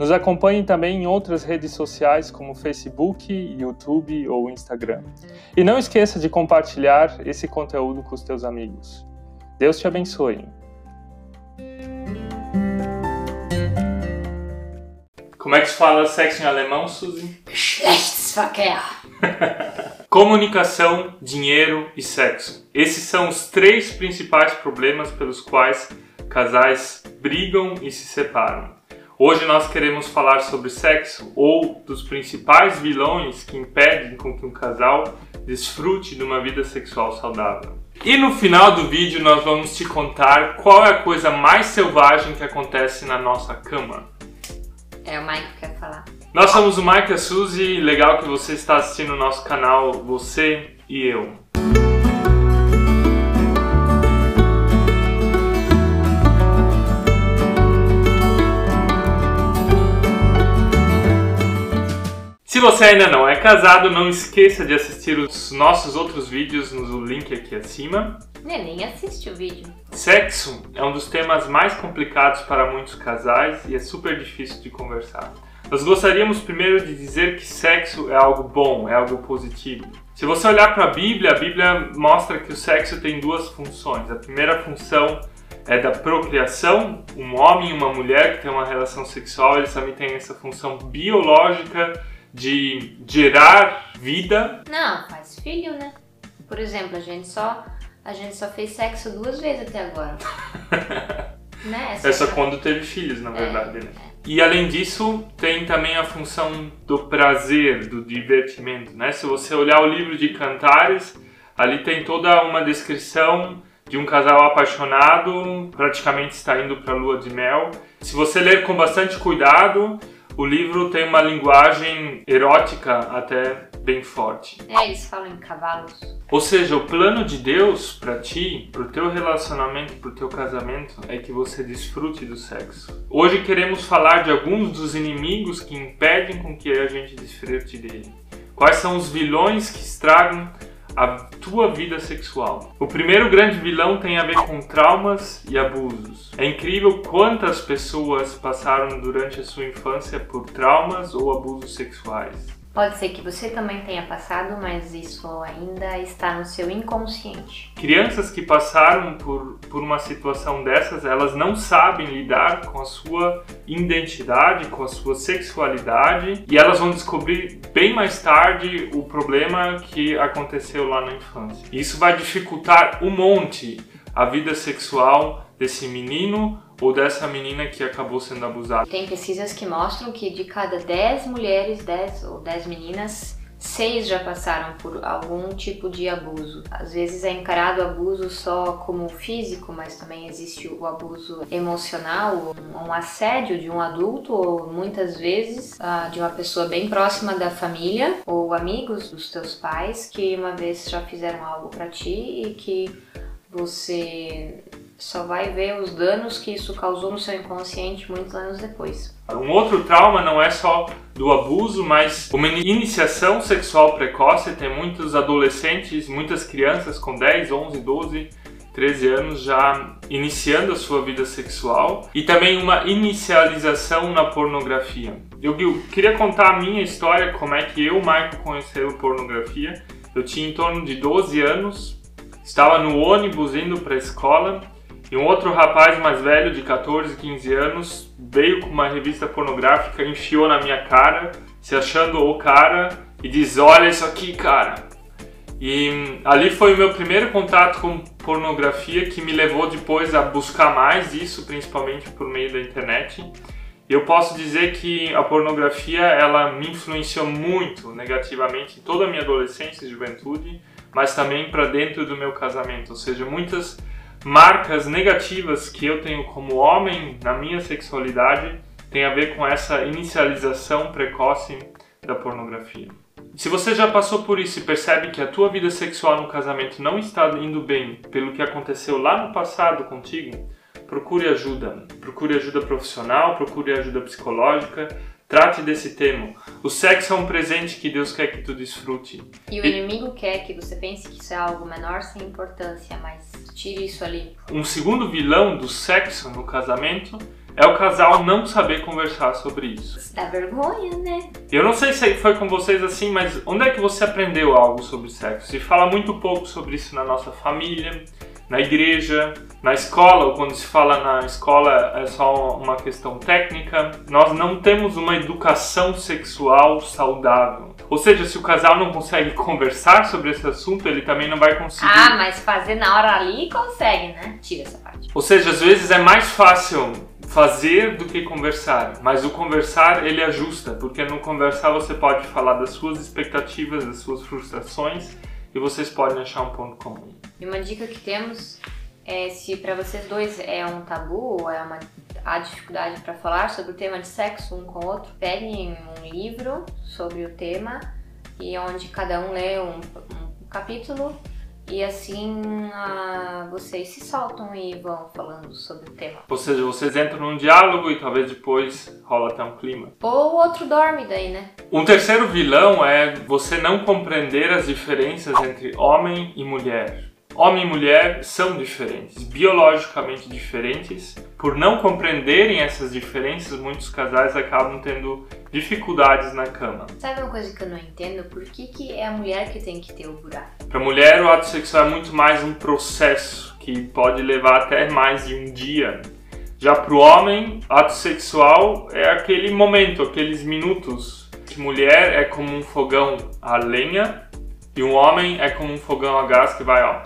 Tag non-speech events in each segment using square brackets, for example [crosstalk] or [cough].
Nos acompanhe também em outras redes sociais como Facebook, YouTube ou Instagram. E não esqueça de compartilhar esse conteúdo com os teus amigos. Deus te abençoe. Como é que se fala sexo em alemão, Suzy? Geschlechtsverkehr. [laughs] Comunicação, dinheiro e sexo. Esses são os três principais problemas pelos quais casais brigam e se separam. Hoje nós queremos falar sobre sexo ou dos principais vilões que impedem com que um casal desfrute de uma vida sexual saudável. E no final do vídeo nós vamos te contar qual é a coisa mais selvagem que acontece na nossa cama. É o Mike que quer falar. Nós somos o Mike e a Suzy, legal que você está assistindo o nosso canal Você e Eu. Se você ainda não é casado, não esqueça de assistir os nossos outros vídeos no link aqui acima. Nem assiste o vídeo. Sexo é um dos temas mais complicados para muitos casais e é super difícil de conversar. Nós gostaríamos primeiro de dizer que sexo é algo bom, é algo positivo. Se você olhar para a Bíblia, a Bíblia mostra que o sexo tem duas funções. A primeira função é da procriação, um homem e uma mulher que têm uma relação sexual, eles também têm essa função biológica de gerar vida. Não, faz filho, né? Por exemplo, a gente só a gente só fez sexo duas vezes até agora. [laughs] né? É só quando teve filhos, na verdade, é, né? é. E além disso, tem também a função do prazer, do divertimento, né? Se você olhar o livro de Cantares, ali tem toda uma descrição de um casal apaixonado, praticamente está indo para a lua de mel. Se você ler com bastante cuidado, o livro tem uma linguagem erótica até bem forte. É, eles falam em cavalos. Ou seja, o plano de Deus para ti, pro teu relacionamento, pro teu casamento, é que você desfrute do sexo. Hoje queremos falar de alguns dos inimigos que impedem com que a gente desfrute dele. Quais são os vilões que estragam a tua vida sexual. O primeiro grande vilão tem a ver com traumas e abusos. É incrível quantas pessoas passaram durante a sua infância por traumas ou abusos sexuais. Pode ser que você também tenha passado, mas isso ainda está no seu inconsciente. Crianças que passaram por, por uma situação dessas, elas não sabem lidar com a sua identidade, com a sua sexualidade e elas vão descobrir bem mais tarde o problema que aconteceu lá na infância. Isso vai dificultar um monte a vida sexual desse menino ou dessa menina que acabou sendo abusada. Tem pesquisas que mostram que de cada 10 mulheres, 10 ou 10 meninas, seis já passaram por algum tipo de abuso. Às vezes é encarado o abuso só como físico, mas também existe o abuso emocional, um assédio de um adulto, ou muitas vezes uh, de uma pessoa bem próxima da família, ou amigos dos teus pais que uma vez já fizeram algo para ti e que você só vai ver os danos que isso causou no seu inconsciente muitos anos depois. Um outro trauma não é só do abuso, mas uma iniciação sexual precoce. Tem muitos adolescentes, muitas crianças com 10, 11, 12, 13 anos já iniciando a sua vida sexual e também uma inicialização na pornografia. Eu, queria contar a minha história, como é que eu, Michael, conheceu pornografia. Eu tinha em torno de 12 anos, estava no ônibus indo para a escola e um outro rapaz mais velho, de 14, 15 anos, veio com uma revista pornográfica, enfiou na minha cara, se achando o cara, e diz: Olha isso aqui, cara. E hum, ali foi o meu primeiro contato com pornografia que me levou depois a buscar mais isso, principalmente por meio da internet. Eu posso dizer que a pornografia ela me influenciou muito negativamente em toda a minha adolescência e juventude, mas também para dentro do meu casamento. Ou seja, muitas marcas negativas que eu tenho como homem na minha sexualidade tem a ver com essa inicialização precoce da pornografia. Se você já passou por isso e percebe que a tua vida sexual no casamento não está indo bem pelo que aconteceu lá no passado contigo, procure ajuda. Procure ajuda profissional, procure ajuda psicológica, Trate desse tema. O sexo é um presente que Deus quer que tu desfrute. E o inimigo quer que você pense que isso é algo menor sem importância, mas tire isso ali. Um segundo vilão do sexo no casamento é o casal não saber conversar sobre isso. Dá vergonha, né? Eu não sei se foi com vocês assim, mas onde é que você aprendeu algo sobre sexo? Se fala muito pouco sobre isso na nossa família, na igreja, na escola, ou quando se fala na escola é só uma questão técnica. Nós não temos uma educação sexual saudável. Ou seja, se o casal não consegue [laughs] conversar sobre esse assunto, ele também não vai conseguir. Ah, mas fazer na hora ali consegue, né? Tira essa parte. Ou seja, às vezes é mais fácil fazer do que conversar, mas o conversar ele ajusta, porque no conversar você pode falar das suas expectativas, das suas frustrações e vocês podem achar um ponto comum. E uma dica que temos é se para vocês dois é um tabu ou é uma há dificuldade para falar sobre o tema de sexo um com o outro, peguem um livro sobre o tema e onde cada um lê um, um capítulo e assim uh, vocês se soltam e vão falando sobre o tema. Ou seja, vocês entram num diálogo e talvez depois rola até um clima. Ou o outro dorme daí, né? Um terceiro vilão é você não compreender as diferenças entre homem e mulher. Homem e mulher são diferentes, biologicamente diferentes. Por não compreenderem essas diferenças, muitos casais acabam tendo dificuldades na cama. Sabe uma coisa que eu não entendo? Por que, que é a mulher que tem que ter o buraco? Para a mulher, o ato sexual é muito mais um processo que pode levar até mais de um dia. Já para o homem, ato sexual é aquele momento, aqueles minutos. Que mulher é como um fogão a lenha e um homem é como um fogão a gás que vai, ó,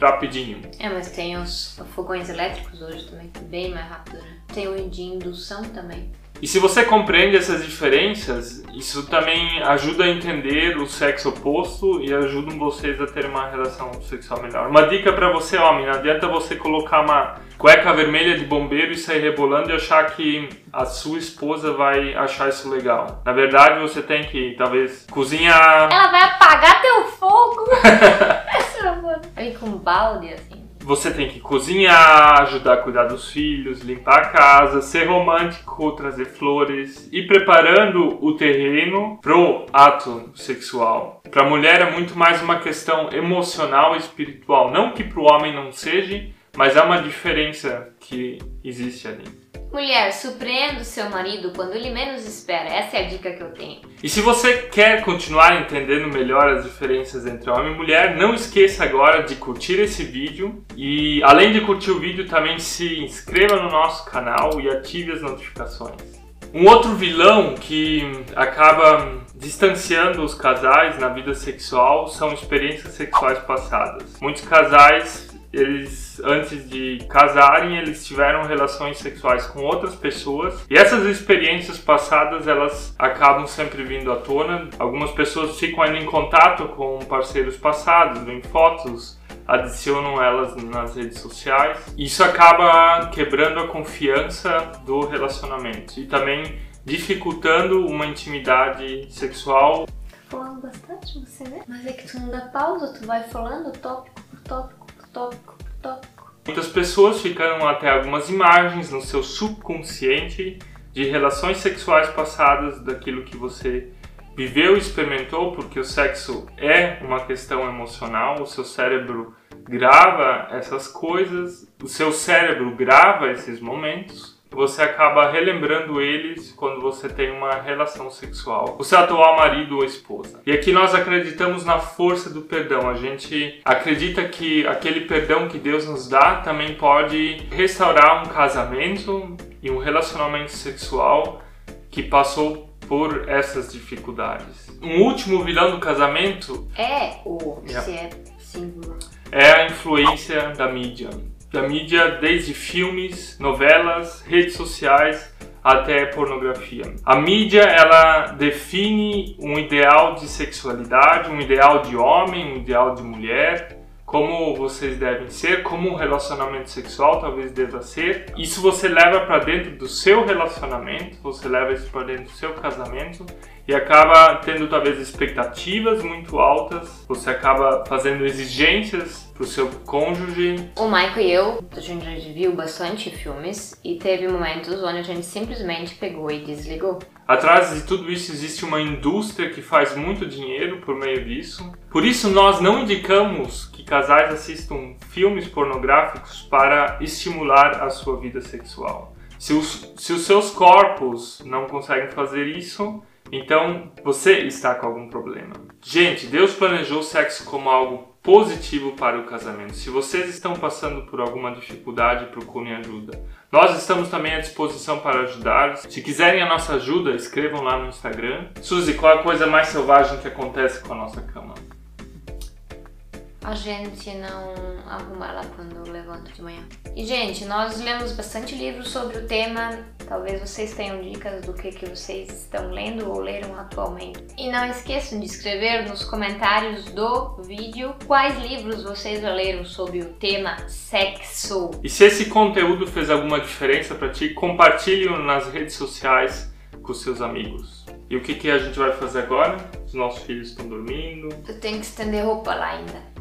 rapidinho. É, mas tem os fogões elétricos hoje também, bem mais rápido, né? Tem o de indução também. E se você compreende essas diferenças, isso também ajuda a entender o sexo oposto e ajuda vocês a ter uma relação sexual melhor. Uma dica para você, homem: não adianta você colocar uma cueca vermelha de bombeiro e sair rebolando e achar que a sua esposa vai achar isso legal. Na verdade, você tem que, talvez, cozinhar. Ela vai apagar teu fogo! [laughs] Vem com balde assim. Você tem que cozinhar, ajudar a cuidar dos filhos, limpar a casa, ser romântico, trazer flores e preparando o terreno pro ato sexual. Para a mulher é muito mais uma questão emocional e espiritual, não que para o homem não seja, mas há uma diferença que existe ali. Mulher, surpreenda o seu marido quando ele menos espera. Essa é a dica que eu tenho. E se você quer continuar entendendo melhor as diferenças entre homem e mulher, não esqueça agora de curtir esse vídeo e além de curtir o vídeo, também se inscreva no nosso canal e ative as notificações. Um outro vilão que acaba distanciando os casais na vida sexual são experiências sexuais passadas. Muitos casais eles antes de casarem, eles tiveram relações sexuais com outras pessoas. E essas experiências passadas, elas acabam sempre vindo à tona. Algumas pessoas ficam ainda em contato com parceiros passados, veem fotos, adicionam elas nas redes sociais. Isso acaba quebrando a confiança do relacionamento e também dificultando uma intimidade sexual. Falando bastante você, né? Mas é que tu não dá pausa, tu vai falando tópico por tópico tópico, tópico. Muitas pessoas ficaram até algumas imagens no seu subconsciente de relações sexuais passadas, daquilo que você viveu e experimentou, porque o sexo é uma questão emocional, o seu cérebro grava essas coisas, o seu cérebro grava esses momentos você acaba relembrando eles quando você tem uma relação sexual. O seu atual marido ou esposa. E aqui nós acreditamos na força do perdão. A gente acredita que aquele perdão que Deus nos dá também pode restaurar um casamento e um relacionamento sexual que passou por essas dificuldades. Um último vilão do casamento é o yeah. se é símbolo. É a influência da mídia da mídia, desde filmes, novelas, redes sociais até pornografia. A mídia ela define um ideal de sexualidade, um ideal de homem, um ideal de mulher, como vocês devem ser, como um relacionamento sexual talvez deva ser. Isso você leva para dentro do seu relacionamento, você leva isso para dentro do seu casamento e acaba tendo talvez expectativas muito altas, você acaba fazendo exigências pro seu cônjuge. O Michael e eu, a gente viu bastante filmes e teve momentos onde a gente simplesmente pegou e desligou. Atrás de tudo isso existe uma indústria que faz muito dinheiro por meio disso. Por isso nós não indicamos que casais assistam filmes pornográficos para estimular a sua vida sexual. Se os, se os seus corpos não conseguem fazer isso, então você está com algum problema. Gente, Deus planejou o sexo como algo positivo para o casamento. Se vocês estão passando por alguma dificuldade, procurem ajuda. Nós estamos também à disposição para ajudar. Se quiserem a nossa ajuda, escrevam lá no Instagram. Suzy, qual é a coisa mais selvagem que acontece com a nossa cama? A gente não arruma lá quando levanta de manhã. E, gente, nós lemos bastante livros sobre o tema. Talvez vocês tenham dicas do que, que vocês estão lendo ou leram atualmente. E não esqueçam de escrever nos comentários do vídeo quais livros vocês já leram sobre o tema sexo. E se esse conteúdo fez alguma diferença para ti, compartilhe-o nas redes sociais com seus amigos. E o que, que a gente vai fazer agora? Os nossos filhos estão dormindo. Eu tenho que estender roupa lá ainda.